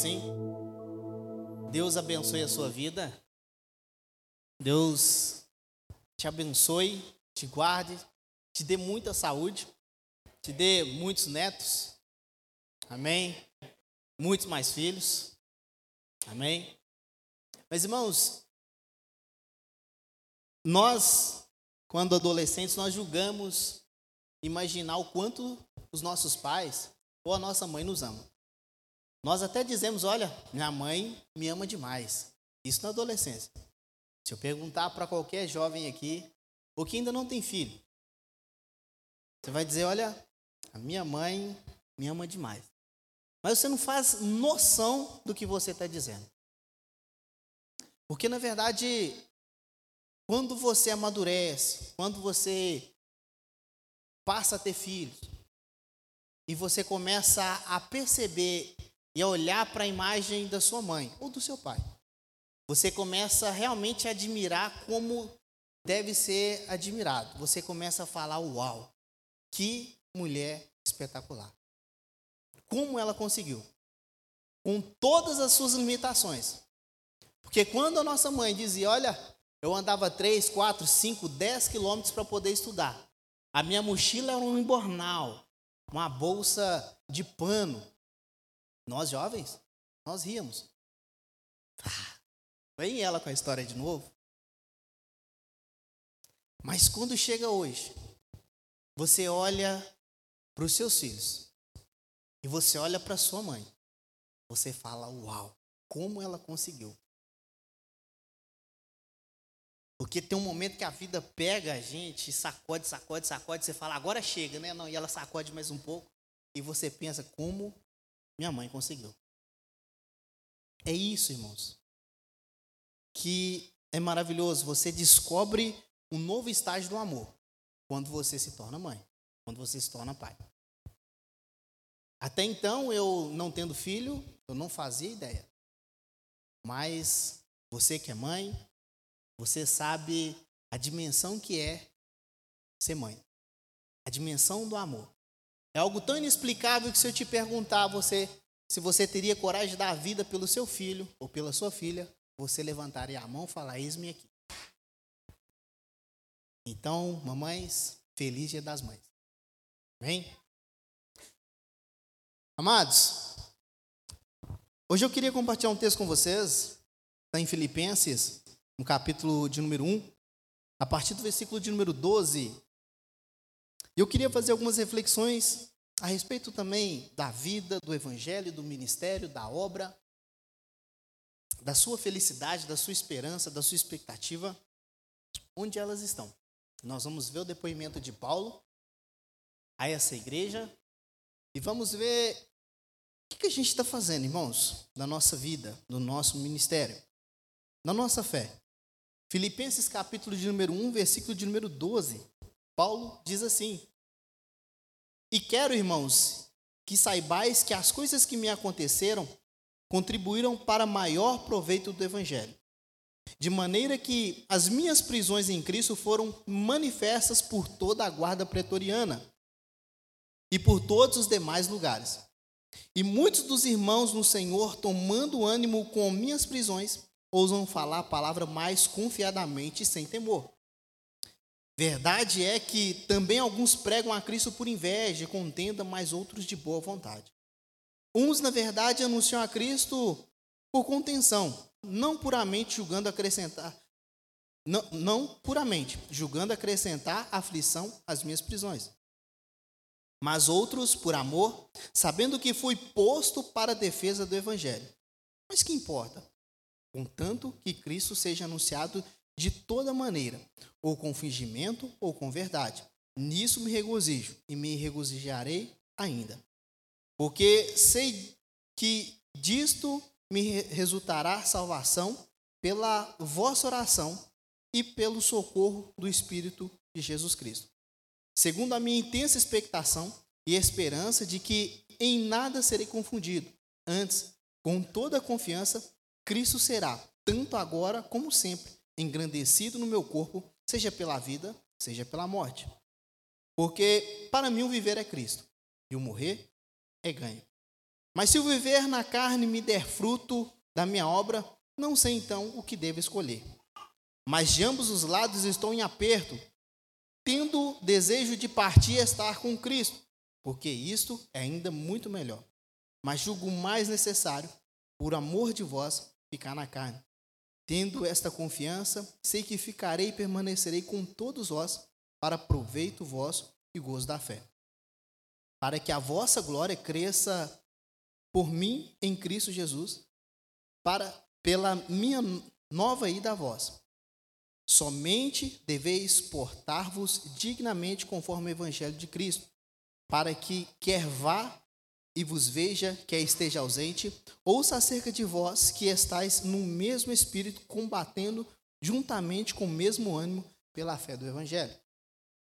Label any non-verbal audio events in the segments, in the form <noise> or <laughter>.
Sim. Deus abençoe a sua vida. Deus te abençoe, te guarde, te dê muita saúde, te dê muitos netos. Amém. Muitos mais filhos. Amém. Mas irmãos, nós, quando adolescentes, nós julgamos imaginar o quanto os nossos pais ou a nossa mãe nos amam. Nós até dizemos, olha, minha mãe me ama demais. Isso na adolescência. Se eu perguntar para qualquer jovem aqui, ou que ainda não tem filho, você vai dizer, olha, a minha mãe me ama demais. Mas você não faz noção do que você está dizendo. Porque, na verdade, quando você amadurece, quando você passa a ter filhos, e você começa a perceber e a olhar para a imagem da sua mãe ou do seu pai, você começa realmente a admirar como deve ser admirado. Você começa a falar: Uau, que mulher espetacular! Como ela conseguiu? Com todas as suas limitações. Porque quando a nossa mãe dizia: Olha, eu andava 3, 4, 5, 10 quilômetros para poder estudar. A minha mochila era um embornal, uma bolsa de pano. Nós jovens, nós ríamos. Ah, vem ela com a história de novo. Mas quando chega hoje, você olha para os seus filhos e você olha para sua mãe, você fala: Uau, como ela conseguiu. Porque tem um momento que a vida pega a gente, sacode, sacode, sacode, você fala, agora chega, né? Não, e ela sacode mais um pouco. E você pensa, como minha mãe conseguiu. É isso, irmãos. Que é maravilhoso. Você descobre um novo estágio do amor quando você se torna mãe, quando você se torna pai. Até então, eu não tendo filho, eu não fazia ideia. Mas você que é mãe, você sabe a dimensão que é ser mãe. A dimensão do amor. É algo tão inexplicável que se eu te perguntar você se você teria coragem de dar a vida pelo seu filho ou pela sua filha, você levantaria a mão e falar: Eis-me aqui. Então, mamães, feliz dia das mães. Amém? Amados, hoje eu queria compartilhar um texto com vocês, está em Filipenses, no capítulo de número 1, a partir do versículo de número 12. Eu queria fazer algumas reflexões a respeito também da vida, do evangelho, do ministério, da obra, da sua felicidade, da sua esperança, da sua expectativa, onde elas estão. Nós vamos ver o depoimento de Paulo a essa igreja e vamos ver o que a gente está fazendo, irmãos, na nossa vida, no nosso ministério, na nossa fé. Filipenses capítulo de número 1, versículo de número 12. Paulo diz assim: E quero, irmãos, que saibais que as coisas que me aconteceram contribuíram para maior proveito do evangelho. De maneira que as minhas prisões em Cristo foram manifestas por toda a guarda pretoriana e por todos os demais lugares. E muitos dos irmãos no Senhor, tomando ânimo com minhas prisões, ousam falar a palavra mais confiadamente e sem temor. Verdade é que também alguns pregam a Cristo por inveja contenda, mas outros de boa vontade. Uns, na verdade, anunciam a Cristo por contenção, não puramente julgando acrescentar, não, não puramente julgando acrescentar aflição às minhas prisões. Mas outros, por amor, sabendo que fui posto para a defesa do Evangelho. Mas que importa? contanto que Cristo seja anunciado de toda maneira, ou com fingimento ou com verdade. Nisso me regozijo e me regozijarei ainda. Porque sei que disto me resultará salvação pela vossa oração e pelo socorro do Espírito de Jesus Cristo. Segundo a minha intensa expectação e esperança de que em nada serei confundido, antes, com toda a confiança, Cristo será, tanto agora como sempre, engrandecido no meu corpo, seja pela vida, seja pela morte. Porque para mim o viver é Cristo e o morrer é ganho. Mas se o viver na carne me der fruto da minha obra, não sei então o que devo escolher. Mas de ambos os lados estou em aperto, tendo desejo de partir e estar com Cristo, porque isto é ainda muito melhor. Mas julgo mais necessário, por amor de vós, ficar na carne. Tendo esta confiança, sei que ficarei e permanecerei com todos vós, para proveito vosso e gozo da fé. Para que a vossa glória cresça por mim em Cristo Jesus, para pela minha nova ida a vós. Somente deveis portar-vos dignamente conforme o evangelho de Cristo, para que quer vá e vos veja, quer esteja ausente, ouça acerca de vós que estáis no mesmo espírito, combatendo juntamente com o mesmo ânimo pela fé do evangelho.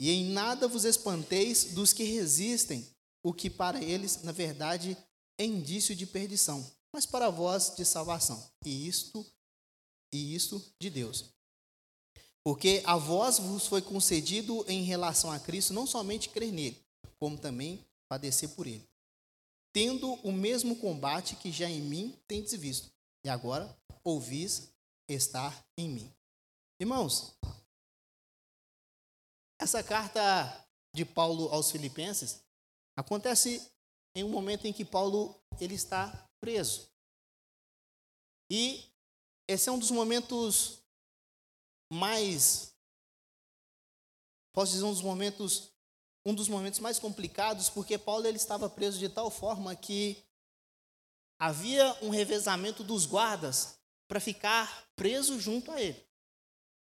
E em nada vos espanteis dos que resistem, o que para eles, na verdade, é indício de perdição, mas para vós de salvação. E isto e isto de Deus. Porque a vós vos foi concedido em relação a Cristo não somente crer nele, como também padecer por ele, tendo o mesmo combate que já em mim tendes visto, e agora ouvis estar em mim. Irmãos, essa carta de Paulo aos Filipenses acontece em um momento em que Paulo ele está preso. E esse é um dos momentos mais posso dizer um dos momentos um dos momentos mais complicados, porque Paulo ele estava preso de tal forma que havia um revezamento dos guardas para ficar preso junto a ele.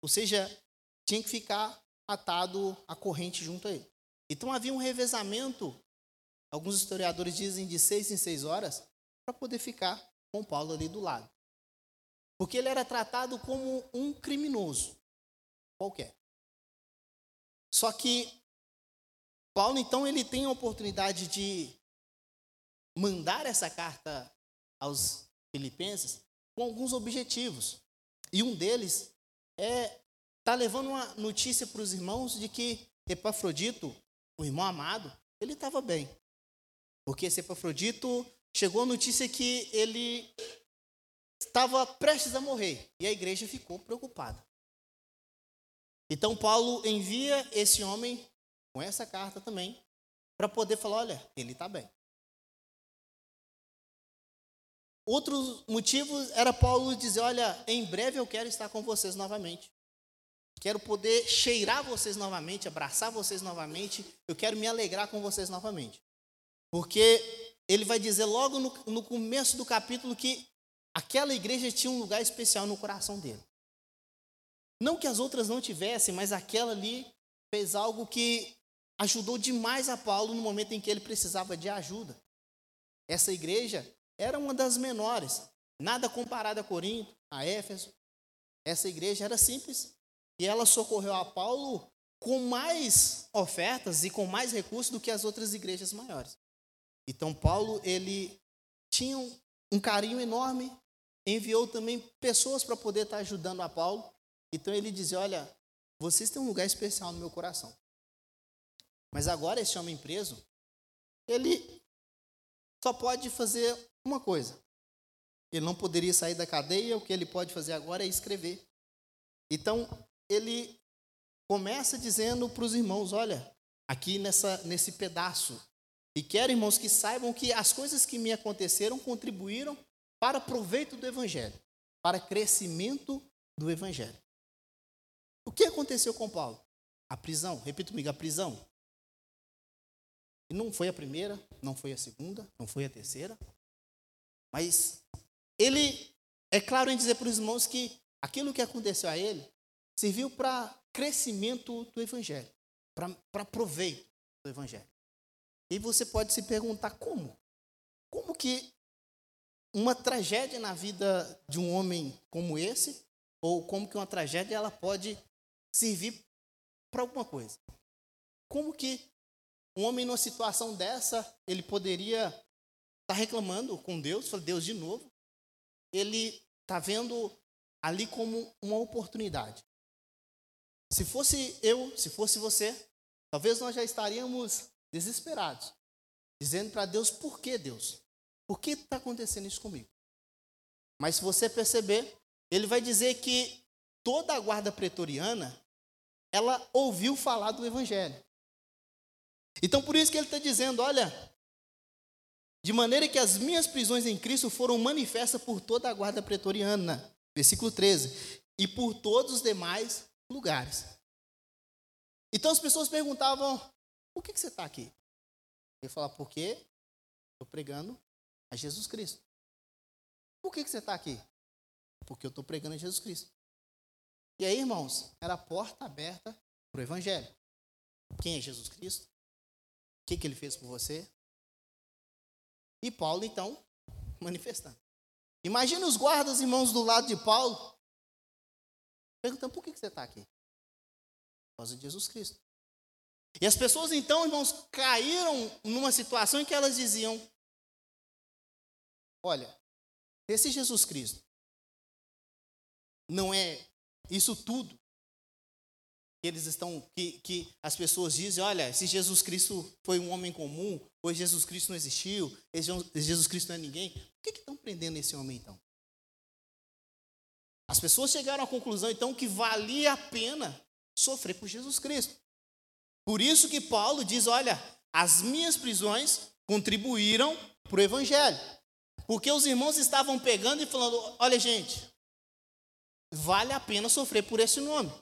Ou seja, tinha que ficar atado à corrente junto a ele. Então havia um revezamento alguns historiadores dizem de seis em seis horas, para poder ficar com Paulo ali do lado. Porque ele era tratado como um criminoso qualquer. Só que Paulo, então, ele tem a oportunidade de mandar essa carta aos filipenses com alguns objetivos. E um deles é tá levando uma notícia para os irmãos de que Epafrodito, o irmão amado, ele estava bem. Porque esse Epafrodito chegou a notícia que ele estava prestes a morrer e a igreja ficou preocupada. Então Paulo envia esse homem com essa carta também para poder falar, olha, ele está bem. Outros motivos era Paulo dizer, olha, em breve eu quero estar com vocês novamente. Quero poder cheirar vocês novamente, abraçar vocês novamente. Eu quero me alegrar com vocês novamente. Porque ele vai dizer logo no, no começo do capítulo que aquela igreja tinha um lugar especial no coração dele. Não que as outras não tivessem, mas aquela ali fez algo que ajudou demais a Paulo no momento em que ele precisava de ajuda. Essa igreja era uma das menores, nada comparada a Corinto, a Éfeso. Essa igreja era simples e ela socorreu a Paulo com mais ofertas e com mais recursos do que as outras igrejas maiores. Então Paulo ele tinha um, carinho enorme, enviou também pessoas para poder estar ajudando a Paulo. Então ele dizia: olha, vocês têm um lugar especial no meu coração. Mas agora esse homem preso, ele só pode fazer uma coisa. Ele não poderia sair da cadeia, o que ele pode fazer agora é escrever. Então, ele começa dizendo para os irmãos: olha, aqui nessa, nesse pedaço e quero, irmãos, que saibam que as coisas que me aconteceram contribuíram para proveito do Evangelho, para crescimento do Evangelho. O que aconteceu com Paulo? A prisão, repito comigo, a prisão. E não foi a primeira, não foi a segunda, não foi a terceira, mas ele é claro em dizer para os irmãos que aquilo que aconteceu a ele serviu para crescimento do Evangelho, para proveito do Evangelho. E você pode se perguntar como? Como que uma tragédia na vida de um homem como esse, ou como que uma tragédia ela pode servir para alguma coisa? Como que um homem numa situação dessa, ele poderia estar tá reclamando com Deus, falar, Deus de novo? Ele está vendo ali como uma oportunidade. Se fosse eu, se fosse você, talvez nós já estaríamos desesperados, dizendo para Deus: por que Deus? por que está acontecendo isso comigo? Mas se você perceber, ele vai dizer que toda a guarda pretoriana, ela ouviu falar do evangelho. Então por isso que ele está dizendo, olha, de maneira que as minhas prisões em Cristo foram manifestas por toda a guarda pretoriana, versículo 13, e por todos os demais lugares. Então as pessoas perguntavam, por que, que você está aqui? Ele fala, porque estou pregando a Jesus Cristo. Por que, que você está aqui? Porque eu estou pregando a Jesus Cristo. E aí, irmãos, era a porta aberta para o Evangelho. Quem é Jesus Cristo? O que, que ele fez por você? E Paulo, então, manifestando. Imagina os guardas, irmãos, do lado de Paulo, perguntando: por que, que você está aqui? Por causa de Jesus Cristo. E as pessoas, então, irmãos, caíram numa situação em que elas diziam: Olha, esse Jesus Cristo não é isso tudo eles estão, que, que as pessoas dizem, olha, se Jesus Cristo foi um homem comum, ou Jesus Cristo não existiu, Jesus Cristo não é ninguém, por que estão prendendo esse homem então? As pessoas chegaram à conclusão então que valia a pena sofrer por Jesus Cristo. Por isso que Paulo diz: olha, as minhas prisões contribuíram para o Evangelho. Porque os irmãos estavam pegando e falando: olha, gente, vale a pena sofrer por esse nome.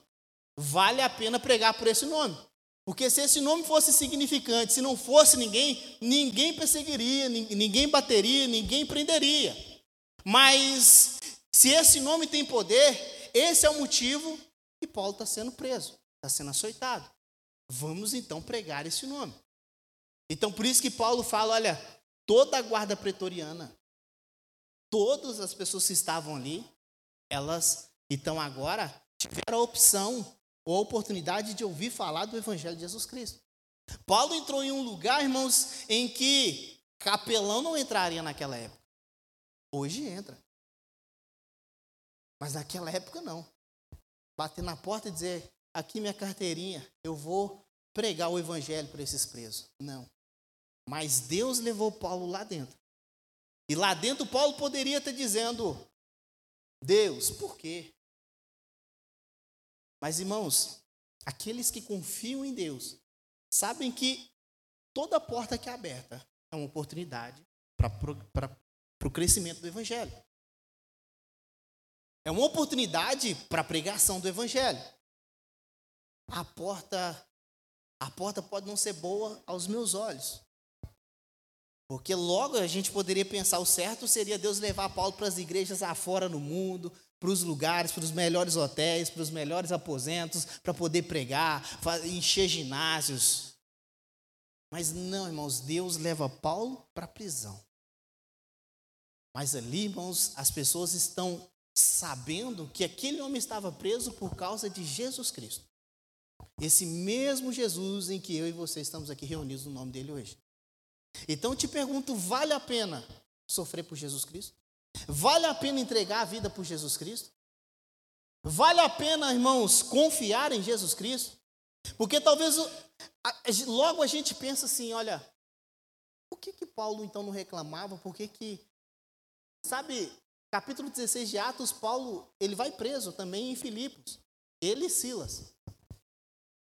Vale a pena pregar por esse nome. Porque se esse nome fosse significante, se não fosse ninguém, ninguém perseguiria, ninguém bateria, ninguém prenderia. Mas se esse nome tem poder, esse é o motivo que Paulo está sendo preso, está sendo açoitado. Vamos então pregar esse nome. Então, por isso que Paulo fala: olha, toda a guarda pretoriana, todas as pessoas que estavam ali, elas então agora tiveram a opção ou a oportunidade de ouvir falar do Evangelho de Jesus Cristo. Paulo entrou em um lugar, irmãos, em que capelão não entraria naquela época. Hoje entra. Mas naquela época não. Bater na porta e dizer: aqui minha carteirinha, eu vou pregar o evangelho para esses presos. Não. Mas Deus levou Paulo lá dentro. E lá dentro Paulo poderia estar dizendo: Deus, por quê? Mas irmãos, aqueles que confiam em Deus sabem que toda porta que é aberta é uma oportunidade para o crescimento do Evangelho. É uma oportunidade para a pregação do Evangelho. A porta, a porta pode não ser boa aos meus olhos. Porque logo a gente poderia pensar o certo seria Deus levar Paulo para as igrejas afora no mundo, para os lugares, para os melhores hotéis, para os melhores aposentos, para poder pregar, encher ginásios. Mas não, irmãos, Deus leva Paulo para a prisão. Mas ali, irmãos, as pessoas estão sabendo que aquele homem estava preso por causa de Jesus Cristo. Esse mesmo Jesus em que eu e você estamos aqui reunidos no nome dele hoje. Então eu te pergunto: vale a pena sofrer por Jesus Cristo? Vale a pena entregar a vida por Jesus Cristo? Vale a pena, irmãos, confiar em Jesus Cristo? Porque talvez logo a gente pensa assim, olha, por que que Paulo então não reclamava? Por que que sabe, capítulo 16 de Atos, Paulo, ele vai preso também em Filipos. Ele e Silas.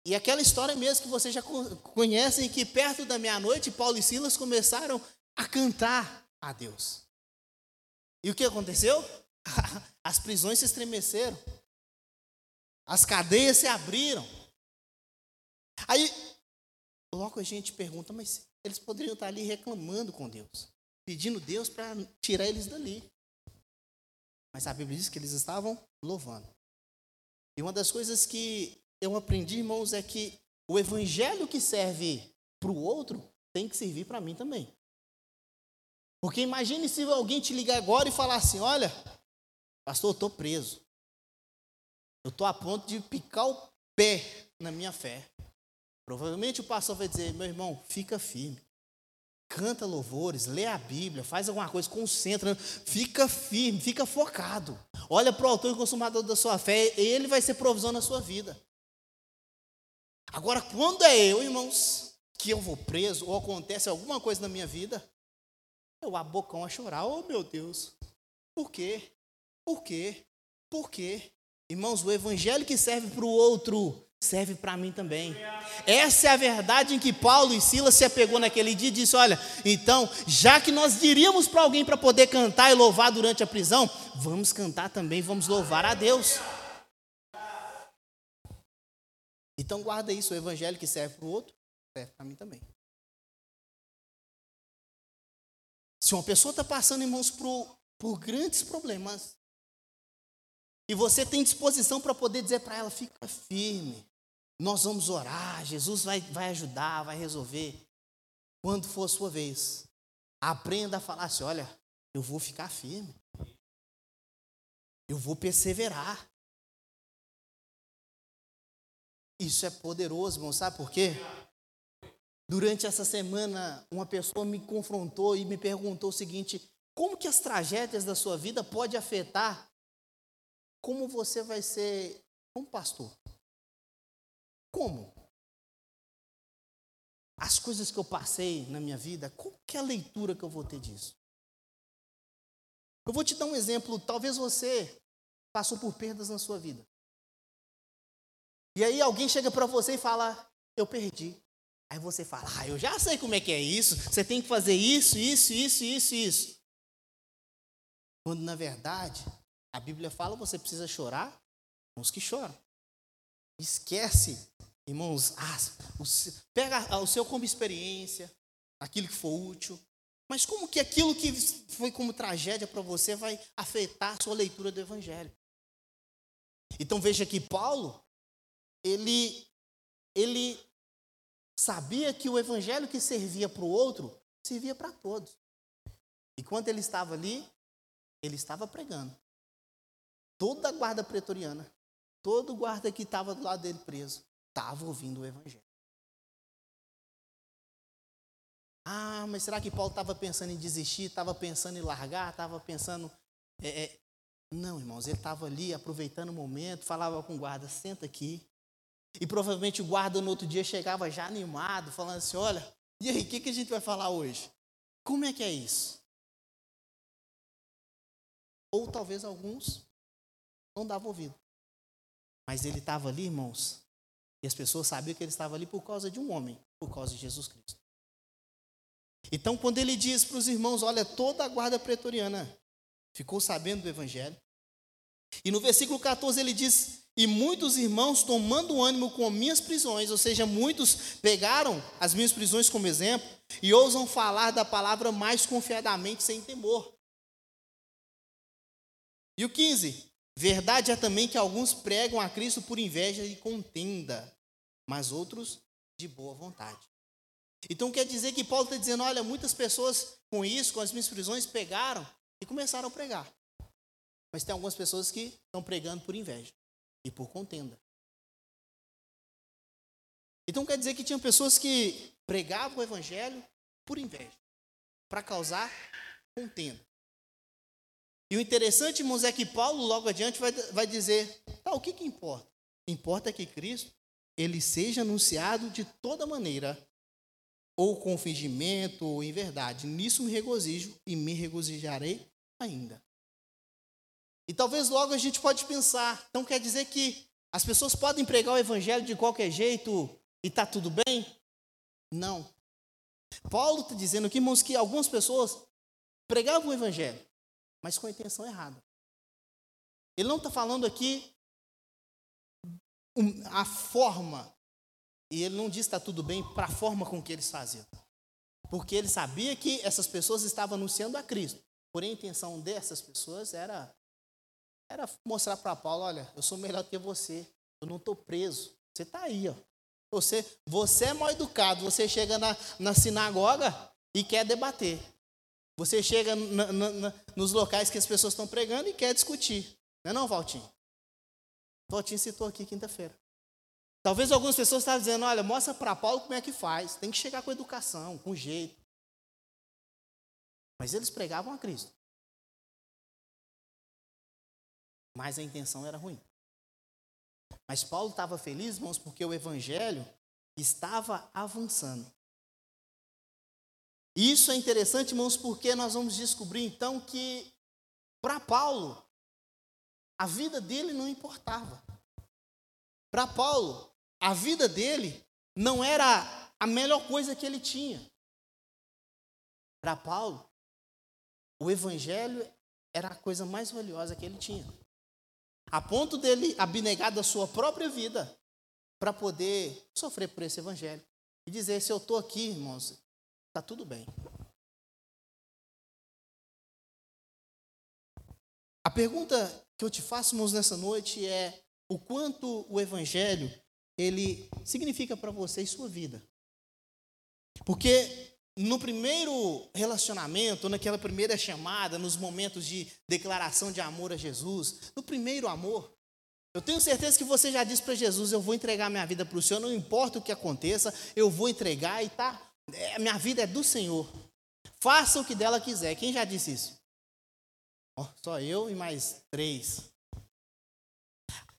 E aquela história mesmo que vocês já conhecem que perto da meia-noite Paulo e Silas começaram a cantar a Deus. E o que aconteceu? <laughs> As prisões se estremeceram. As cadeias se abriram. Aí, logo a gente pergunta, mas eles poderiam estar ali reclamando com Deus, pedindo Deus para tirar eles dali. Mas a Bíblia diz que eles estavam louvando. E uma das coisas que eu aprendi, irmãos, é que o evangelho que serve para o outro tem que servir para mim também. Porque imagine se alguém te ligar agora e falar assim: olha, pastor, eu estou preso. Eu estou a ponto de picar o pé na minha fé. Provavelmente o pastor vai dizer: meu irmão, fica firme. Canta louvores, lê a Bíblia, faz alguma coisa, concentra, fica firme, fica focado. Olha para o autor e consumador da sua fé, ele vai ser provisão na sua vida. Agora, quando é eu, irmãos, que eu vou preso ou acontece alguma coisa na minha vida, eu a bocão a chorar. Oh, meu Deus. Por quê? Por quê? Por quê? Irmãos, o evangelho que serve para o outro serve para mim também. Essa é a verdade em que Paulo e Silas se apegou naquele dia e disse: Olha, então, já que nós diríamos para alguém para poder cantar e louvar durante a prisão, vamos cantar também, vamos louvar a Deus. Então guarda isso, o evangelho que serve para o outro, serve para mim também. Se uma pessoa está passando, irmãos, por, por grandes problemas, e você tem disposição para poder dizer para ela: fica firme, nós vamos orar, Jesus vai, vai ajudar, vai resolver. Quando for a sua vez, aprenda a falar assim: olha, eu vou ficar firme, eu vou perseverar. Isso é poderoso, irmão, sabe por quê? Durante essa semana, uma pessoa me confrontou e me perguntou o seguinte: como que as tragédias da sua vida podem afetar como você vai ser um pastor? Como? As coisas que eu passei na minha vida, qual que é a leitura que eu vou ter disso? Eu vou te dar um exemplo, talvez você passou por perdas na sua vida. E aí alguém chega para você e fala: "Eu perdi". Aí você fala: "Ah, eu já sei como é que é isso. Você tem que fazer isso, isso, isso, isso, isso". Quando na verdade, a Bíblia fala, você precisa chorar com os que choram. Esquece, irmãos, pega o seu como experiência, aquilo que for útil. Mas como que aquilo que foi como tragédia para você vai afetar a sua leitura do Evangelho? Então veja que Paulo, ele, ele sabia que o evangelho que servia para o outro, servia para todos. E quando ele estava ali, ele estava pregando. Toda a guarda pretoriana, todo guarda que estava do lado dele preso, estava ouvindo o evangelho. Ah, mas será que Paulo estava pensando em desistir, estava pensando em largar, estava pensando. É, é... Não, irmãos, ele estava ali aproveitando o momento, falava com o guarda: senta aqui, e provavelmente o guarda no outro dia chegava já animado, falando assim: olha, e aí, o que, que a gente vai falar hoje? Como é que é isso? Ou talvez alguns não davam ouvido. Mas ele estava ali, irmãos, e as pessoas sabiam que ele estava ali por causa de um homem, por causa de Jesus Cristo. Então, quando ele diz para os irmãos: olha, toda a guarda pretoriana ficou sabendo do evangelho. E no versículo 14 ele diz: e muitos irmãos, tomando ânimo com minhas prisões, ou seja, muitos pegaram as minhas prisões como exemplo e ousam falar da palavra mais confiadamente, sem temor. E o 15: Verdade é também que alguns pregam a Cristo por inveja e contenda, mas outros de boa vontade. Então quer dizer que Paulo está dizendo: olha, muitas pessoas com isso, com as minhas prisões, pegaram e começaram a pregar. Mas tem algumas pessoas que estão pregando por inveja e por contenda. Então quer dizer que tinha pessoas que pregavam o evangelho por inveja, para causar contenda. E o interessante, irmãos, é que Paulo logo adiante vai, vai dizer: tá, o que, que importa? Importa que Cristo ele seja anunciado de toda maneira, ou com fingimento, ou em verdade. Nisso me regozijo e me regozijarei ainda. E talvez logo a gente pode pensar, então quer dizer que as pessoas podem pregar o evangelho de qualquer jeito e está tudo bem? Não. Paulo está dizendo aqui, irmãos, que algumas pessoas pregavam o evangelho, mas com a intenção errada. Ele não está falando aqui a forma, e ele não diz que está tudo bem para a forma com que eles faziam. Porque ele sabia que essas pessoas estavam anunciando a Cristo. Porém, a intenção dessas pessoas era era mostrar para Paulo, olha, eu sou melhor que você, eu não estou preso. Você está aí, ó. Você, você é mal educado, você chega na, na sinagoga e quer debater. Você chega na, na, nos locais que as pessoas estão pregando e quer discutir. Não é não, Valtinho? Valtinho citou aqui quinta-feira. Talvez algumas pessoas estejam dizendo, olha, mostra para Paulo como é que faz. Tem que chegar com educação, com jeito. Mas eles pregavam a Cristo. Mas a intenção era ruim. Mas Paulo estava feliz, irmãos, porque o evangelho estava avançando. E isso é interessante, irmãos, porque nós vamos descobrir então que para Paulo a vida dele não importava. Para Paulo, a vida dele não era a melhor coisa que ele tinha. Para Paulo, o evangelho era a coisa mais valiosa que ele tinha. A ponto dele abnegar da sua própria vida para poder sofrer por esse evangelho e dizer: se eu estou aqui, irmãos, está tudo bem. A pergunta que eu te faço, irmãos, nessa noite é o quanto o evangelho ele significa para você e sua vida. Porque no primeiro relacionamento, naquela primeira chamada, nos momentos de declaração de amor a Jesus, no primeiro amor, eu tenho certeza que você já disse para Jesus: Eu vou entregar minha vida para o Senhor, não importa o que aconteça, eu vou entregar e tá. É, minha vida é do Senhor. Faça o que dela quiser. Quem já disse isso? Oh, só eu e mais três.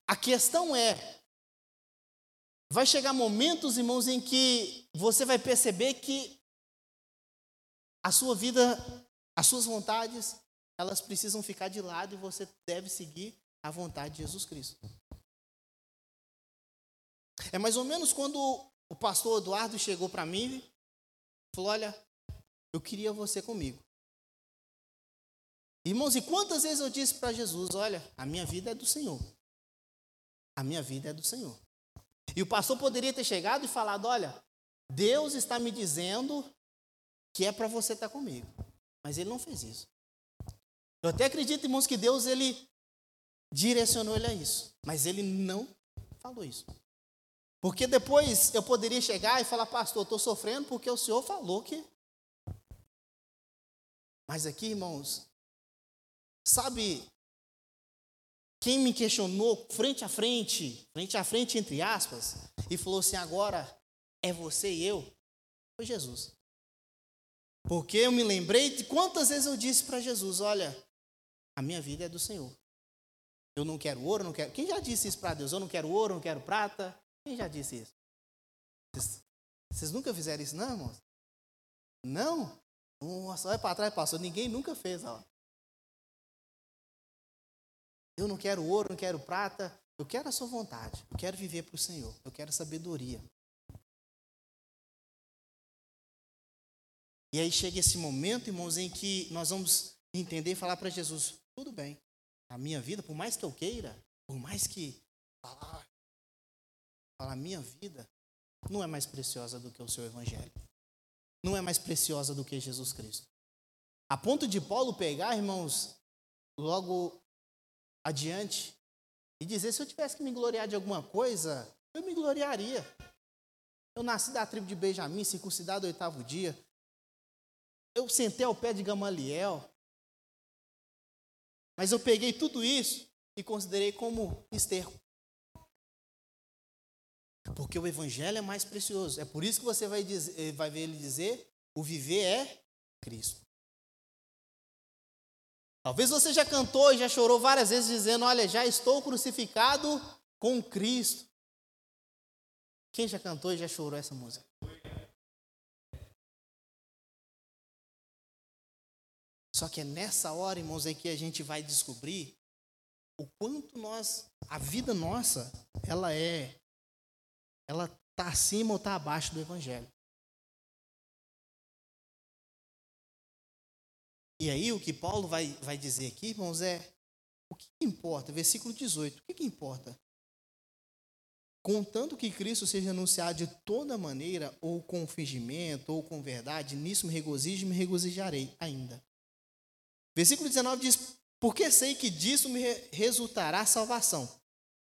A questão é: vai chegar momentos, irmãos, em que você vai perceber que a sua vida, as suas vontades, elas precisam ficar de lado e você deve seguir a vontade de Jesus Cristo. É mais ou menos quando o pastor Eduardo chegou para mim e falou: Olha, eu queria você comigo. Irmãos, e quantas vezes eu disse para Jesus: Olha, a minha vida é do Senhor. A minha vida é do Senhor. E o pastor poderia ter chegado e falado: Olha, Deus está me dizendo que é para você estar comigo. Mas ele não fez isso. Eu até acredito, irmãos, que Deus ele direcionou ele a isso. Mas ele não falou isso. Porque depois eu poderia chegar e falar, pastor, estou sofrendo porque o senhor falou que. Mas aqui, irmãos, sabe quem me questionou frente a frente, frente a frente, entre aspas, e falou assim: agora é você e eu? Foi Jesus. Porque eu me lembrei de quantas vezes eu disse para Jesus: olha, a minha vida é do Senhor. Eu não quero ouro, não quero. Quem já disse isso para Deus? Eu não quero ouro, não quero prata. Quem já disse isso? Vocês, vocês nunca fizeram isso, não, irmãos? Não? Nossa, olha para trás, pastor. Ninguém nunca fez, ó. Eu não quero ouro, não quero prata. Eu quero a sua vontade. Eu quero viver para o Senhor. Eu quero sabedoria. E aí chega esse momento, irmãos, em que nós vamos entender e falar para Jesus: tudo bem, a minha vida, por mais que eu queira, por mais que falar, falar a minha vida, não é mais preciosa do que o seu evangelho. Não é mais preciosa do que Jesus Cristo. A ponto de Paulo pegar, irmãos, logo adiante e dizer: se eu tivesse que me gloriar de alguma coisa, eu me gloriaria. Eu nasci da tribo de Benjamim, circuncidado no oitavo dia. Eu sentei ao pé de Gamaliel. Mas eu peguei tudo isso e considerei como esterco. Porque o evangelho é mais precioso. É por isso que você vai, dizer, eh, vai ver ele dizer: o viver é Cristo. Talvez você já cantou e já chorou várias vezes dizendo: Olha, já estou crucificado com Cristo. Quem já cantou e já chorou essa música? Só que é nessa hora, irmãos, é que a gente vai descobrir o quanto nós, a vida nossa, ela é, ela está acima ou está abaixo do Evangelho. E aí o que Paulo vai, vai dizer aqui, irmãos, é o que importa? Versículo 18, o que, que importa? Contanto que Cristo seja anunciado de toda maneira, ou com fingimento, ou com verdade, nisso me regozijo e me regozijarei ainda. Versículo 19 diz: Porque sei que disso me resultará salvação,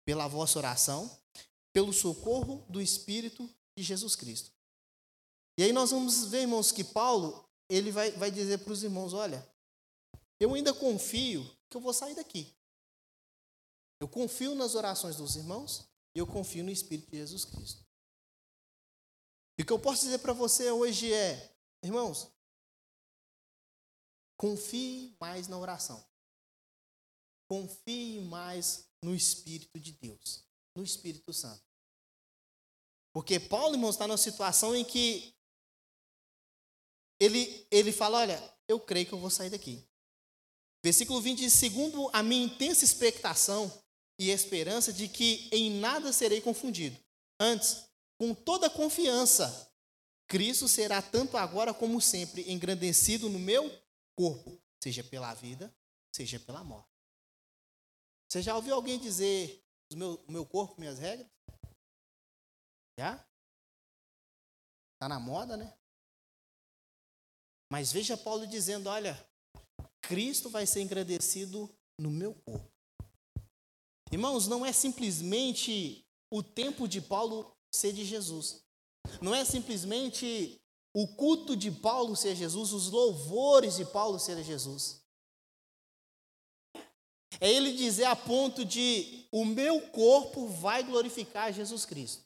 pela vossa oração, pelo socorro do Espírito de Jesus Cristo. E aí nós vamos ver, irmãos, que Paulo ele vai, vai dizer para os irmãos: olha, eu ainda confio que eu vou sair daqui. Eu confio nas orações dos irmãos e eu confio no Espírito de Jesus Cristo. E o que eu posso dizer para você hoje é, irmãos, Confie mais na oração. Confie mais no Espírito de Deus, no Espírito Santo. Porque Paulo, irmãos, está numa situação em que ele, ele fala: Olha, eu creio que eu vou sair daqui. Versículo 20 diz: Segundo a minha intensa expectação e esperança de que em nada serei confundido. Antes, com toda confiança, Cristo será tanto agora como sempre engrandecido no meu corpo, seja pela vida, seja pela morte. Você já ouviu alguém dizer: o meu, meu corpo, minhas regras? Já? Está na moda, né? Mas veja Paulo dizendo: olha, Cristo vai ser engrandecido no meu corpo. Irmãos, não é simplesmente o tempo de Paulo ser de Jesus. Não é simplesmente o culto de Paulo ser Jesus, os louvores de Paulo ser Jesus. É ele dizer a ponto de o meu corpo vai glorificar Jesus Cristo,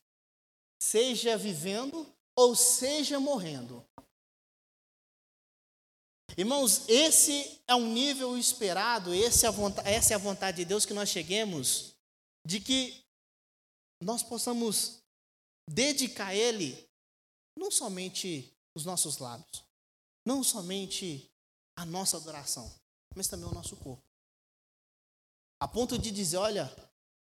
seja vivendo ou seja morrendo. Irmãos, esse é um nível esperado, é essa é a vontade de Deus que nós cheguemos, de que nós possamos dedicar Ele não somente os nossos lábios, não somente a nossa adoração, mas também o nosso corpo. A ponto de dizer, olha,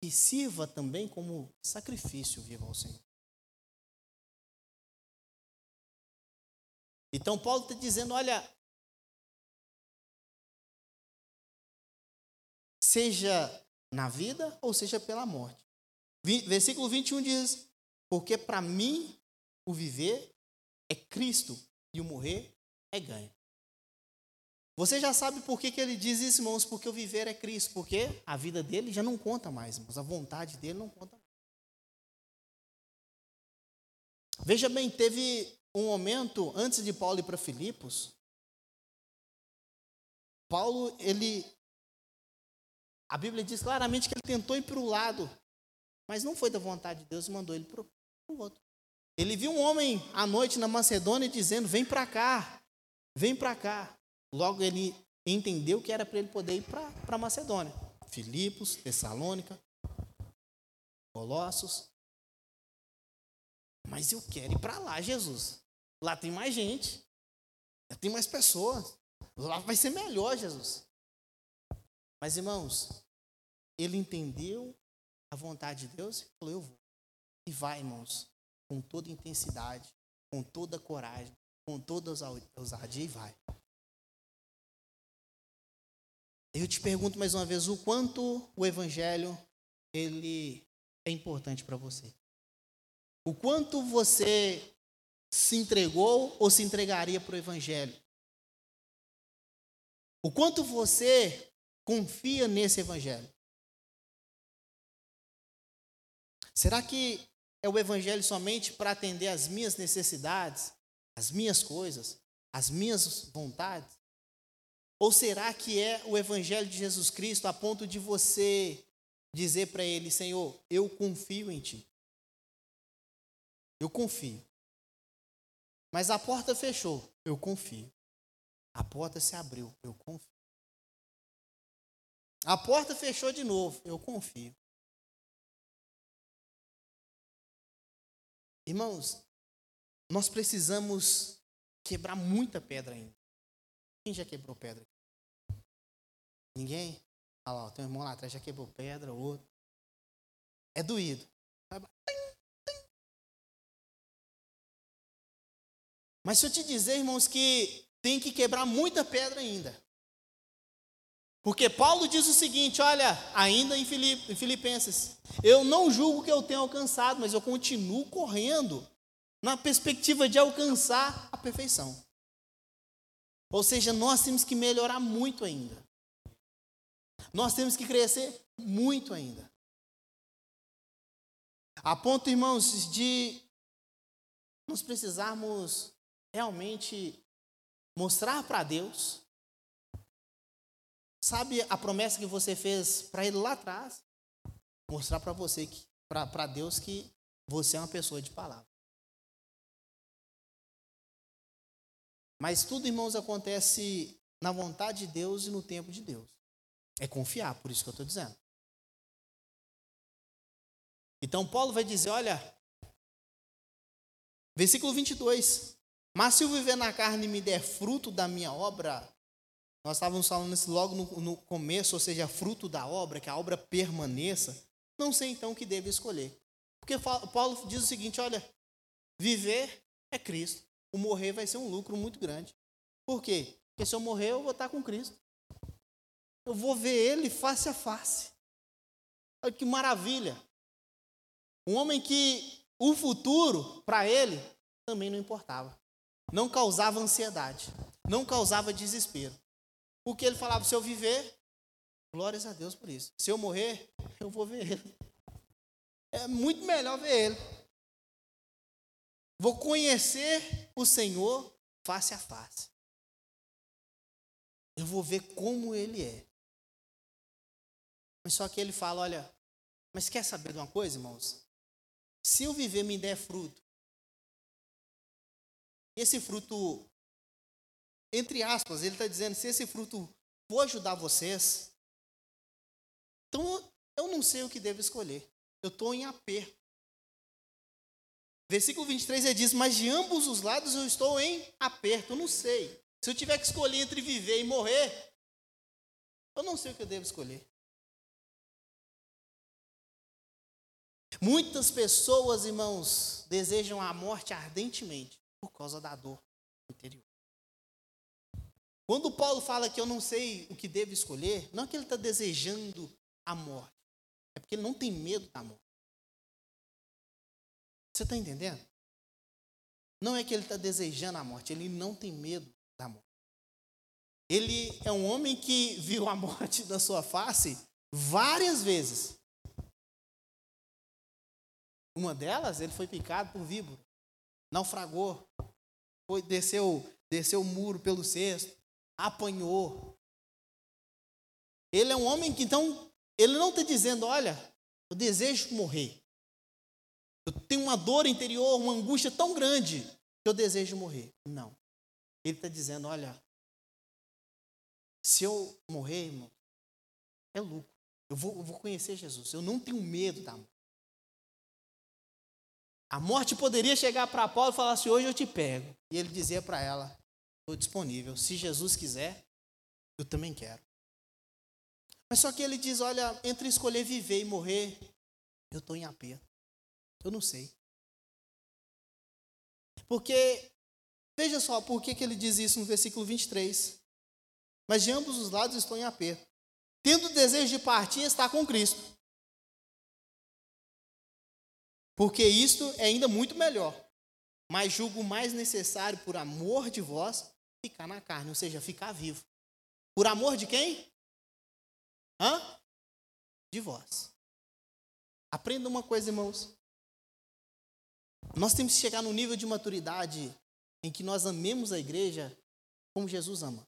que sirva também como sacrifício vivo ao Senhor. Então Paulo está dizendo, olha, seja na vida ou seja pela morte. Versículo 21 diz: Porque para mim o viver é Cristo e o morrer é ganho. Você já sabe por que, que ele diz isso, irmãos? Porque o viver é Cristo. Porque a vida dele já não conta mais, irmãos. A vontade dele não conta mais. Veja bem, teve um momento antes de Paulo ir para Filipos. Paulo, ele a Bíblia diz claramente que ele tentou ir para o lado, mas não foi da vontade de Deus e mandou ele para o outro. Ele viu um homem à noite na Macedônia dizendo: Vem para cá, vem para cá. Logo ele entendeu que era para ele poder ir para Macedônia. Filipos, Tessalônica, Colossos. Mas eu quero ir para lá, Jesus. Lá tem mais gente, lá tem mais pessoas. Lá vai ser melhor, Jesus. Mas, irmãos, ele entendeu a vontade de Deus e falou: Eu vou. E vai, irmãos, com toda intensidade, com toda coragem, com toda ousadia e vai. Eu te pergunto mais uma vez o quanto o evangelho ele é importante para você. O quanto você se entregou ou se entregaria para o evangelho? O quanto você confia nesse evangelho? Será que é o evangelho somente para atender às minhas necessidades, às minhas coisas, às minhas vontades? Ou será que é o evangelho de Jesus Cristo a ponto de você dizer para ele, Senhor, eu confio em ti. Eu confio. Mas a porta fechou, eu confio. A porta se abriu, eu confio. A porta fechou de novo. Eu confio. Irmãos, nós precisamos quebrar muita pedra ainda. Quem já quebrou pedra? Ninguém? Olha lá, tem um irmão lá atrás já quebrou pedra, outro. É doído. Mas se eu te dizer, irmãos, que tem que quebrar muita pedra ainda. Porque Paulo diz o seguinte: olha, ainda em Filipenses, eu não julgo que eu tenha alcançado, mas eu continuo correndo na perspectiva de alcançar a perfeição. Ou seja, nós temos que melhorar muito ainda. Nós temos que crescer muito ainda. A ponto, irmãos, de nós precisarmos realmente mostrar para Deus Sabe a promessa que você fez para ele lá atrás? Mostrar para você, para Deus, que você é uma pessoa de palavra. Mas tudo, irmãos, acontece na vontade de Deus e no tempo de Deus. É confiar, por isso que eu estou dizendo. Então, Paulo vai dizer: olha, versículo 22. Mas se eu viver na carne me der fruto da minha obra, nós estávamos falando isso logo no, no começo, ou seja, fruto da obra, que a obra permaneça, não sei então o que devo escolher. Porque Paulo diz o seguinte: olha, viver é Cristo, o morrer vai ser um lucro muito grande. Por quê? Porque se eu morrer, eu vou estar com Cristo. Eu vou ver Ele face a face. Olha que maravilha. Um homem que o futuro, para ele, também não importava. Não causava ansiedade. Não causava desespero. Porque ele falava: se eu viver, glórias a Deus por isso. Se eu morrer, eu vou ver Ele. É muito melhor ver Ele. Vou conhecer o Senhor face a face. Eu vou ver como Ele é. Mas só que ele fala: olha, mas quer saber de uma coisa, irmãos? Se eu viver me der fruto, esse fruto, entre aspas, ele está dizendo: se esse fruto for ajudar vocês, então eu não sei o que devo escolher. Eu estou em aperto. Versículo 23 ele diz: Mas de ambos os lados eu estou em aperto. Eu não sei. Se eu tiver que escolher entre viver e morrer, eu não sei o que eu devo escolher. Muitas pessoas, irmãos, desejam a morte ardentemente por causa da dor interior. Quando Paulo fala que eu não sei o que devo escolher, não é que ele está desejando a morte, é porque ele não tem medo da morte. Você está entendendo? Não é que ele está desejando a morte, ele não tem medo da morte. Ele é um homem que viu a morte da sua face várias vezes. Uma delas, ele foi picado por víbora, naufragou, foi, desceu, desceu o muro pelo cesto, apanhou. Ele é um homem que, então, ele não está dizendo, olha, eu desejo morrer. Eu tenho uma dor interior, uma angústia tão grande que eu desejo morrer. Não. Ele está dizendo, olha, se eu morrer, irmão, é lucro. Eu vou, eu vou conhecer Jesus. Eu não tenho medo da morte. A morte poderia chegar para Paulo e falar assim: hoje eu te pego. E ele dizia para ela: estou disponível. Se Jesus quiser, eu também quero. Mas só que ele diz: olha, entre escolher viver e morrer, eu estou em aperto. Eu não sei. Porque, veja só, por que, que ele diz isso no versículo 23. Mas de ambos os lados estou em aperto. Tendo o desejo de partir, está com Cristo porque isto é ainda muito melhor. Mas julgo mais necessário, por amor de vós, ficar na carne, ou seja, ficar vivo. Por amor de quem? Hã? De vós. Aprenda uma coisa, irmãos. Nós temos que chegar no nível de maturidade em que nós amemos a igreja como Jesus ama.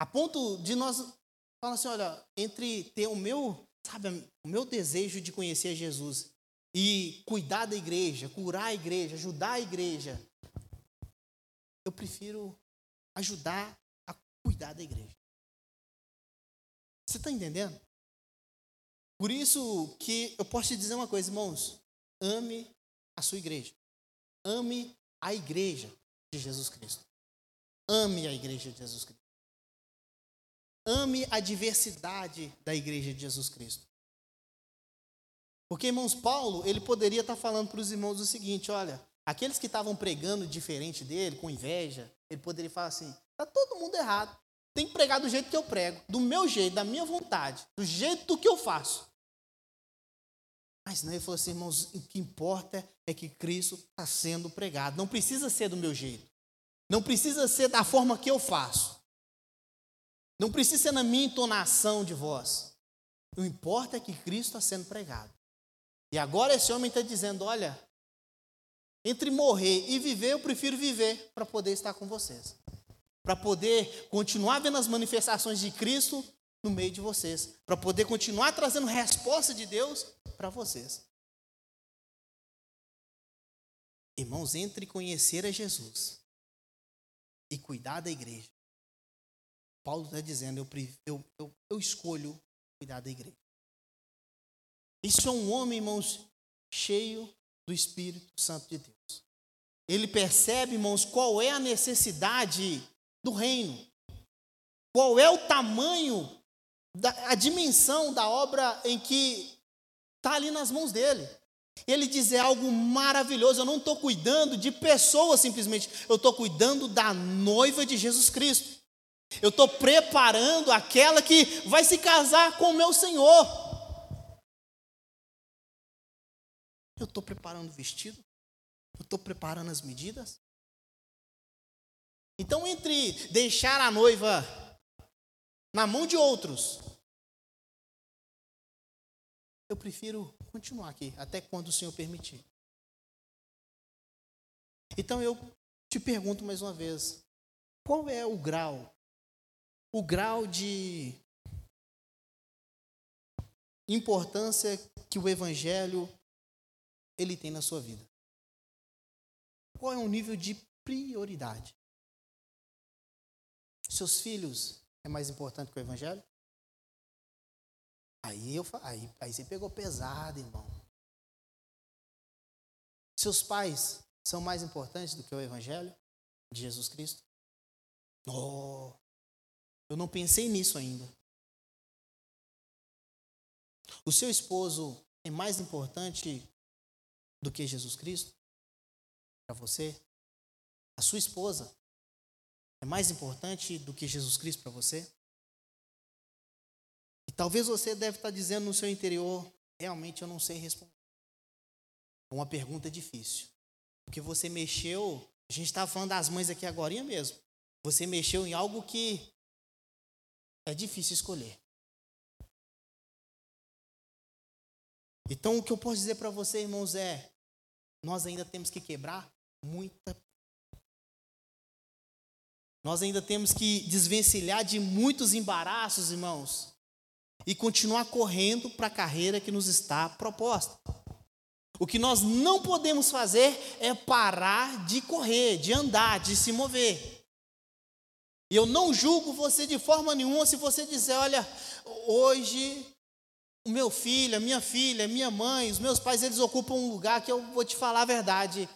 A ponto de nós falar assim, olha, entre ter o meu Sabe, o meu desejo de conhecer Jesus e cuidar da igreja, curar a igreja, ajudar a igreja, eu prefiro ajudar a cuidar da igreja. Você está entendendo? Por isso que eu posso te dizer uma coisa, irmãos. Ame a sua igreja. Ame a igreja de Jesus Cristo. Ame a igreja de Jesus Cristo. Ame a diversidade da igreja de Jesus Cristo. Porque, irmãos, Paulo, ele poderia estar falando para os irmãos o seguinte: olha, aqueles que estavam pregando diferente dele, com inveja, ele poderia falar assim: está todo mundo errado. Tem que pregar do jeito que eu prego, do meu jeito, da minha vontade, do jeito que eu faço. Mas não, ele falou assim, irmãos, o que importa é que Cristo está sendo pregado. Não precisa ser do meu jeito. Não precisa ser da forma que eu faço. Não precisa ser na minha entonação de voz. O importa é que Cristo está sendo pregado. E agora esse homem está dizendo: olha, entre morrer e viver, eu prefiro viver para poder estar com vocês. Para poder continuar vendo as manifestações de Cristo no meio de vocês. Para poder continuar trazendo resposta de Deus para vocês. Irmãos, entre conhecer a Jesus e cuidar da igreja, Paulo está dizendo: eu, eu, eu, eu escolho cuidar da igreja. Isso é um homem, irmãos, cheio do Espírito Santo de Deus. Ele percebe, irmãos, qual é a necessidade do reino. Qual é o tamanho, da, a dimensão da obra em que está ali nas mãos dele. Ele diz é algo maravilhoso. Eu não estou cuidando de pessoas simplesmente, eu estou cuidando da noiva de Jesus Cristo. Eu estou preparando aquela que vai se casar com o meu Senhor. Eu estou preparando o vestido, eu estou preparando as medidas. Então, entre deixar a noiva na mão de outros, eu prefiro continuar aqui até quando o Senhor permitir. Então eu te pergunto mais uma vez: qual é o grau, o grau de importância que o Evangelho ele tem na sua vida? Qual é o nível de prioridade? Seus filhos é mais importante que o Evangelho? Aí, eu, aí, aí você pegou pesado, irmão. Seus pais são mais importantes do que o Evangelho de Jesus Cristo? Oh, eu não pensei nisso ainda. O seu esposo é mais importante do que Jesus Cristo? Para você? A sua esposa é mais importante do que Jesus Cristo para você? E talvez você deve estar dizendo no seu interior, realmente eu não sei responder. É uma pergunta difícil. Porque você mexeu, a gente estava falando das mães aqui agora mesmo. Você mexeu em algo que é difícil escolher. Então o que eu posso dizer para você, irmãos, é: nós ainda temos que quebrar muita. Nós ainda temos que desvencilhar de muitos embaraços, irmãos, e continuar correndo para a carreira que nos está proposta. O que nós não podemos fazer é parar de correr, de andar, de se mover. E eu não julgo você de forma nenhuma se você dizer, olha, hoje o meu filho, a minha filha, a minha mãe, os meus pais, eles ocupam um lugar que eu vou te falar a verdade.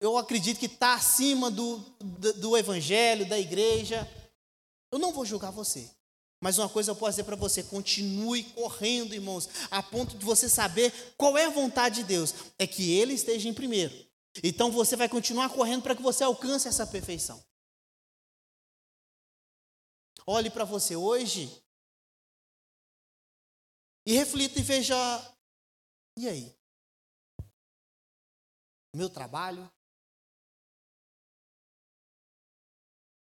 Eu acredito que está acima do, do, do evangelho, da igreja. Eu não vou julgar você. Mas uma coisa eu posso dizer para você: continue correndo, irmãos, a ponto de você saber qual é a vontade de Deus. É que Ele esteja em primeiro. Então você vai continuar correndo para que você alcance essa perfeição. Olhe para você hoje e reflita e veja: e aí? Meu trabalho?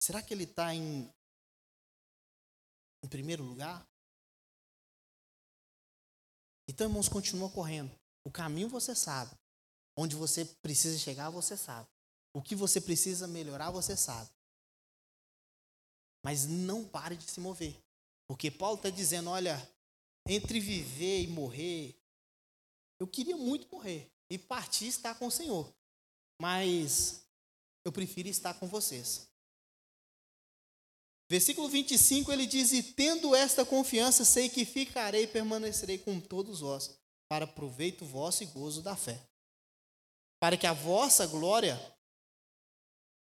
Será que ele está em em primeiro lugar? Então, irmãos, continua correndo. O caminho você sabe. Onde você precisa chegar, você sabe. O que você precisa melhorar, você sabe. Mas não pare de se mover. Porque Paulo está dizendo: olha, entre viver e morrer, eu queria muito morrer e partir estar com o Senhor. Mas eu prefiro estar com vocês. Versículo 25 ele diz: E tendo esta confiança, sei que ficarei e permanecerei com todos vós, para proveito vosso e gozo da fé, para que a vossa glória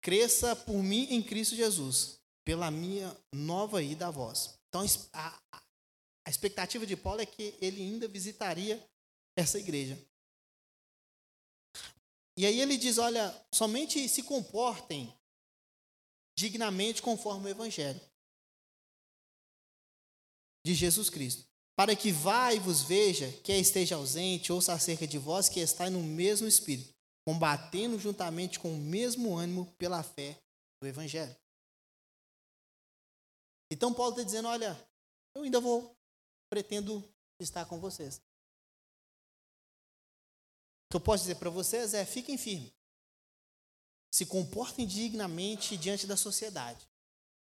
cresça por mim em Cristo Jesus, pela minha nova ida a vós. Então, a, a expectativa de Paulo é que ele ainda visitaria essa igreja. E aí ele diz: Olha, somente se comportem dignamente conforme o Evangelho de Jesus Cristo. Para que vá e vos veja, quer esteja ausente, ouça acerca de vós que está no mesmo Espírito, combatendo juntamente com o mesmo ânimo pela fé do Evangelho. Então Paulo está dizendo: olha, eu ainda vou, pretendo estar com vocês. O que eu posso dizer para vocês é: fiquem firmes se comportem dignamente diante da sociedade.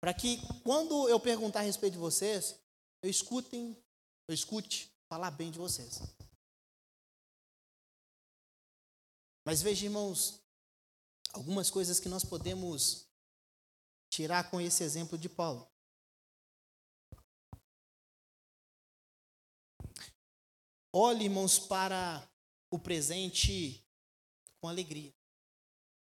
Para que quando eu perguntar a respeito de vocês, eu escutem, eu escute falar bem de vocês. Mas veja, irmãos, algumas coisas que nós podemos tirar com esse exemplo de Paulo. Olhe, irmãos, para o presente com alegria.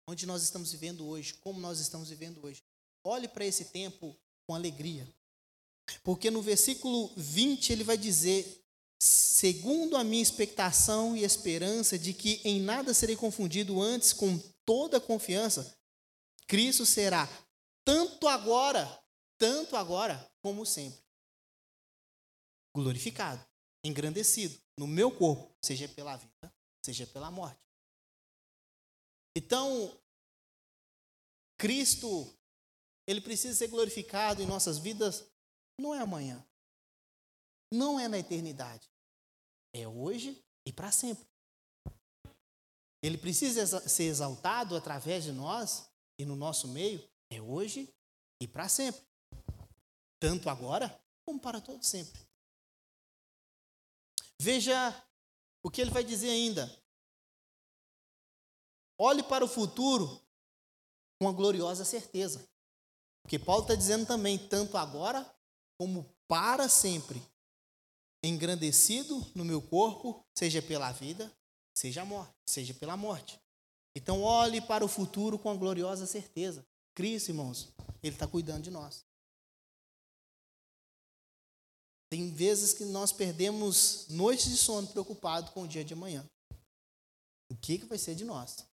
Onde nós estamos vivendo hoje, como nós estamos vivendo hoje. Olhe para esse tempo com alegria. Porque no versículo 20 ele vai dizer: segundo a minha expectação e esperança de que em nada serei confundido antes, com toda confiança, Cristo será tanto agora, tanto agora como sempre, glorificado, engrandecido no meu corpo, seja pela vida, seja pela morte. Então, Cristo, ele precisa ser glorificado em nossas vidas, não é amanhã, não é na eternidade, é hoje e para sempre. Ele precisa ser exaltado através de nós e no nosso meio, é hoje e para sempre. Tanto agora como para todo sempre. Veja o que ele vai dizer ainda. Olhe para o futuro com uma gloriosa certeza. Porque Paulo está dizendo também, tanto agora como para sempre, engrandecido no meu corpo, seja pela vida, seja, morte, seja pela morte. Então, olhe para o futuro com a gloriosa certeza. Cristo, irmãos, Ele está cuidando de nós. Tem vezes que nós perdemos noites de sono preocupado com o dia de amanhã. O que, que vai ser de nós?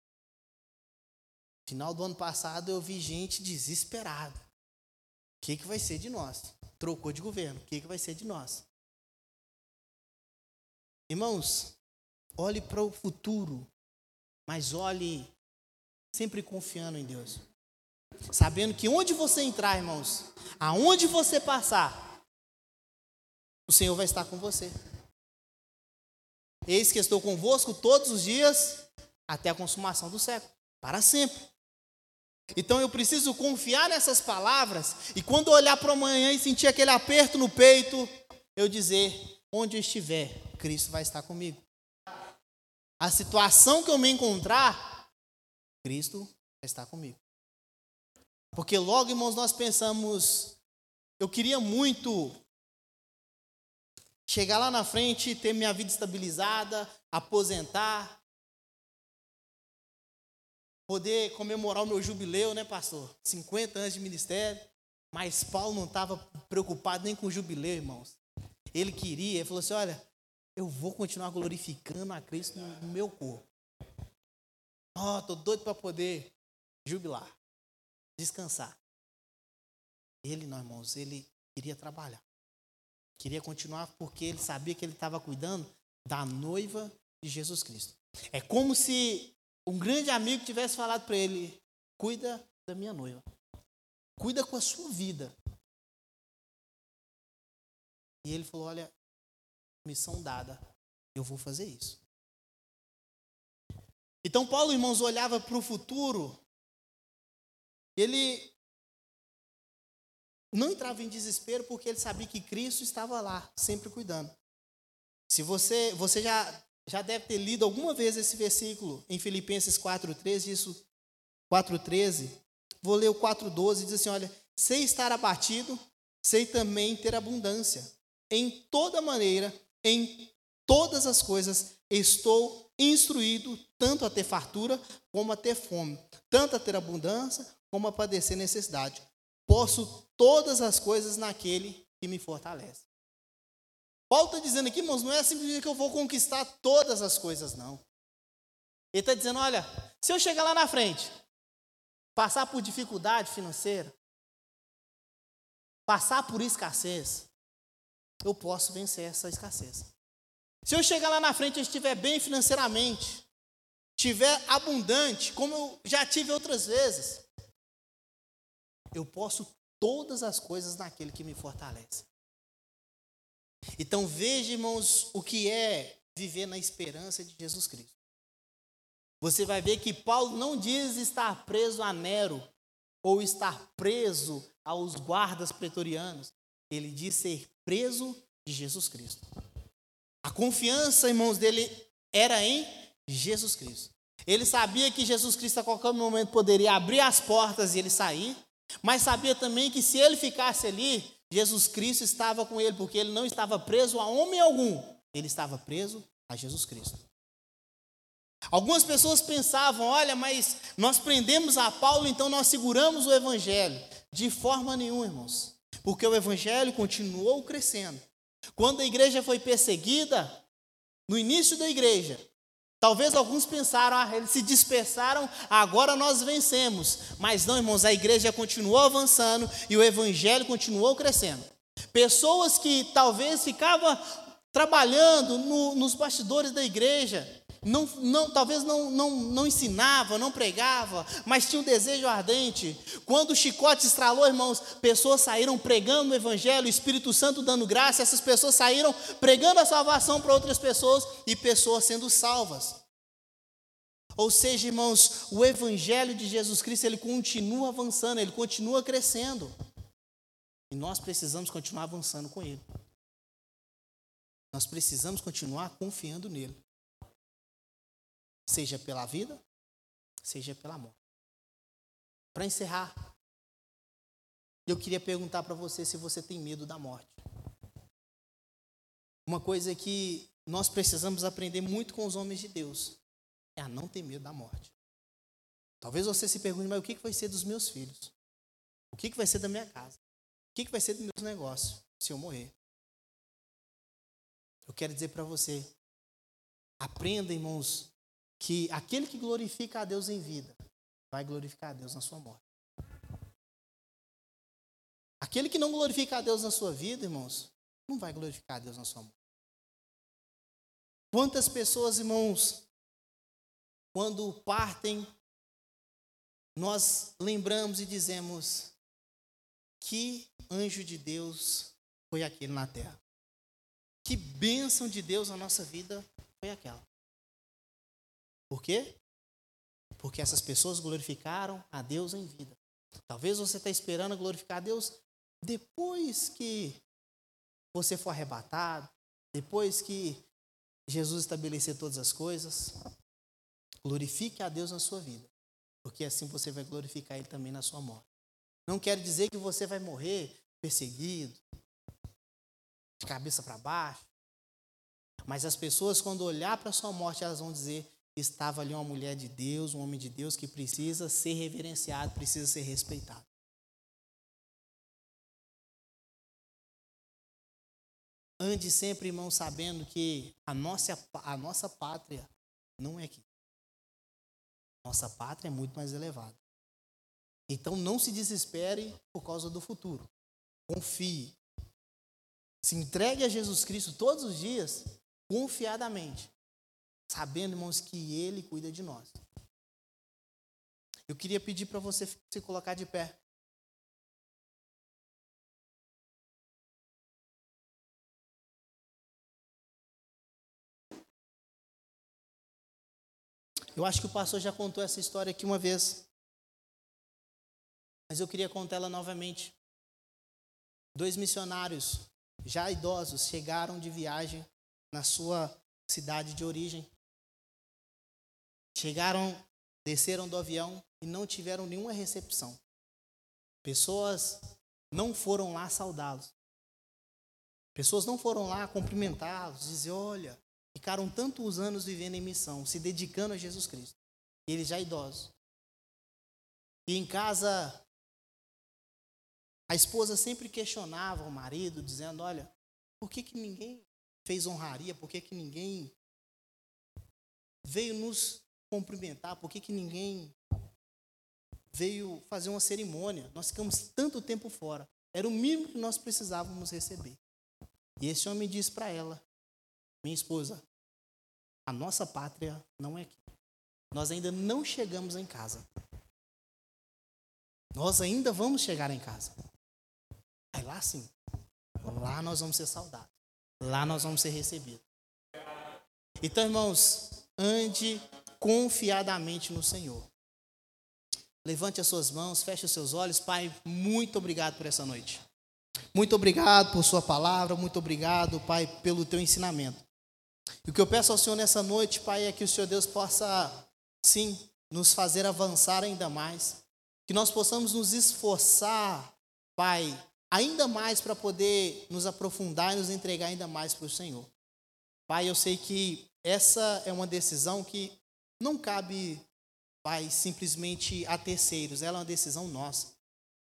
Final do ano passado eu vi gente desesperada. O que, que vai ser de nós? Trocou de governo. O que, que vai ser de nós? Irmãos, olhe para o futuro, mas olhe sempre confiando em Deus. Sabendo que onde você entrar, irmãos, aonde você passar, o Senhor vai estar com você. Eis que estou convosco todos os dias até a consumação do século, para sempre. Então eu preciso confiar nessas palavras e quando olhar para amanhã e sentir aquele aperto no peito, eu dizer: onde eu estiver, Cristo vai estar comigo. A situação que eu me encontrar, Cristo vai estar comigo. Porque logo, irmãos, nós pensamos, eu queria muito chegar lá na frente, ter minha vida estabilizada, aposentar, poder comemorar o meu jubileu, né, pastor? 50 anos de ministério. Mas Paulo não estava preocupado nem com o jubileu, irmãos. Ele queria, ele falou assim: olha, eu vou continuar glorificando a Cristo no meu corpo. Ó, oh, tô doido para poder jubilar, descansar. Ele, não, irmãos, ele queria trabalhar. Queria continuar porque ele sabia que ele estava cuidando da noiva de Jesus Cristo. É como se um grande amigo tivesse falado para ele: cuida da minha noiva, cuida com a sua vida. E ele falou: olha, missão dada, eu vou fazer isso. Então Paulo, irmãos, olhava para o futuro, ele não entrava em desespero porque ele sabia que Cristo estava lá, sempre cuidando. Se você, você já já deve ter lido alguma vez esse versículo em Filipenses 4:13, isso 4:13. Vou ler o 4:12, diz assim, olha: "Sei estar abatido, sei também ter abundância. Em toda maneira, em todas as coisas estou instruído tanto a ter fartura como a ter fome, tanto a ter abundância como a padecer necessidade. Posso todas as coisas naquele que me fortalece." Paulo está dizendo aqui, irmãos, não é simplesmente que eu vou conquistar todas as coisas, não. Ele está dizendo: olha, se eu chegar lá na frente, passar por dificuldade financeira, passar por escassez, eu posso vencer essa escassez. Se eu chegar lá na frente e estiver bem financeiramente, estiver abundante, como eu já tive outras vezes, eu posso todas as coisas naquele que me fortalece. Então veja, irmãos, o que é viver na esperança de Jesus Cristo. Você vai ver que Paulo não diz estar preso a Nero ou estar preso aos guardas pretorianos. Ele diz ser preso de Jesus Cristo. A confiança, irmãos, dele era em Jesus Cristo. Ele sabia que Jesus Cristo a qualquer momento poderia abrir as portas e ele sair, mas sabia também que se ele ficasse ali, Jesus Cristo estava com ele, porque ele não estava preso a homem algum, ele estava preso a Jesus Cristo. Algumas pessoas pensavam: olha, mas nós prendemos a Paulo, então nós seguramos o evangelho. De forma nenhuma, irmãos, porque o evangelho continuou crescendo. Quando a igreja foi perseguida, no início da igreja, talvez alguns pensaram, ah, eles se dispersaram, agora nós vencemos. Mas não, irmãos, a igreja continuou avançando e o evangelho continuou crescendo. Pessoas que talvez ficavam trabalhando no, nos bastidores da igreja, não, não, talvez não, não, não ensinava, não pregava, mas tinha um desejo ardente. Quando o chicote estralou, irmãos, pessoas saíram pregando o Evangelho, o Espírito Santo dando graça, essas pessoas saíram pregando a salvação para outras pessoas e pessoas sendo salvas. Ou seja, irmãos, o Evangelho de Jesus Cristo, ele continua avançando, ele continua crescendo. E nós precisamos continuar avançando com ele. Nós precisamos continuar confiando nele seja pela vida, seja pela morte. Para encerrar, eu queria perguntar para você se você tem medo da morte. Uma coisa que nós precisamos aprender muito com os homens de Deus é a não ter medo da morte. Talvez você se pergunte, mas o que vai ser dos meus filhos? O que vai ser da minha casa? O que vai ser dos meus negócios se eu morrer? Eu quero dizer para você, aprenda, irmãos, que aquele que glorifica a Deus em vida vai glorificar a Deus na sua morte. Aquele que não glorifica a Deus na sua vida, irmãos, não vai glorificar a Deus na sua morte. Quantas pessoas, irmãos, quando partem, nós lembramos e dizemos: que anjo de Deus foi aquele na terra? Que bênção de Deus na nossa vida foi aquela? Por quê? Porque essas pessoas glorificaram a Deus em vida. Talvez você está esperando glorificar a Deus depois que você for arrebatado, depois que Jesus estabelecer todas as coisas. Glorifique a Deus na sua vida, porque assim você vai glorificar Ele também na sua morte. Não quer dizer que você vai morrer perseguido, de cabeça para baixo, mas as pessoas, quando olhar para a sua morte, elas vão dizer: estava ali uma mulher de Deus, um homem de Deus que precisa ser reverenciado, precisa ser respeitado. Ande sempre, irmão, sabendo que a nossa, a nossa pátria não é aqui. Nossa pátria é muito mais elevada. Então não se desespere por causa do futuro. Confie. Se entregue a Jesus Cristo todos os dias, confiadamente sabendo, irmãos, que Ele cuida de nós. Eu queria pedir para você se colocar de pé. Eu acho que o pastor já contou essa história aqui uma vez. Mas eu queria contar ela novamente. Dois missionários, já idosos, chegaram de viagem na sua cidade de origem. Chegaram, desceram do avião e não tiveram nenhuma recepção. Pessoas não foram lá saudá-los. Pessoas não foram lá cumprimentá-los, dizer: olha, ficaram tantos anos vivendo em missão, se dedicando a Jesus Cristo. E eles já idosos. E em casa, a esposa sempre questionava o marido, dizendo: olha, por que, que ninguém fez honraria? Por que, que ninguém veio nos cumprimentar? Por que, que ninguém veio fazer uma cerimônia? Nós ficamos tanto tempo fora. Era o mínimo que nós precisávamos receber. E esse homem disse para ela, minha esposa, a nossa pátria não é aqui. Nós ainda não chegamos em casa. Nós ainda vamos chegar em casa. Aí lá sim. Lá nós vamos ser saudados. Lá nós vamos ser recebidos. Então, irmãos, ande confiadamente no Senhor. Levante as suas mãos, feche os seus olhos. Pai, muito obrigado por essa noite. Muito obrigado por Sua palavra, muito obrigado, Pai, pelo Teu ensinamento. E o que eu peço ao Senhor nessa noite, Pai, é que o Senhor Deus possa, sim, nos fazer avançar ainda mais. Que nós possamos nos esforçar, Pai, ainda mais para poder nos aprofundar e nos entregar ainda mais para o Senhor. Pai, eu sei que essa é uma decisão que não cabe, Pai, simplesmente a terceiros, ela é uma decisão nossa.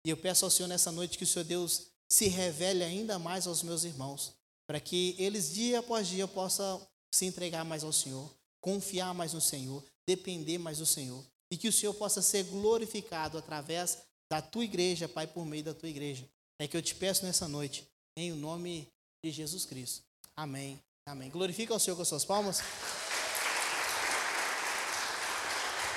E eu peço ao Senhor nessa noite que o Senhor Deus se revele ainda mais aos meus irmãos, para que eles dia após dia possam se entregar mais ao Senhor, confiar mais no Senhor, depender mais do Senhor, e que o Senhor possa ser glorificado através da tua igreja, Pai, por meio da tua igreja. É que eu te peço nessa noite, em o nome de Jesus Cristo. Amém. Amém. Glorifica ao Senhor com as suas palmas.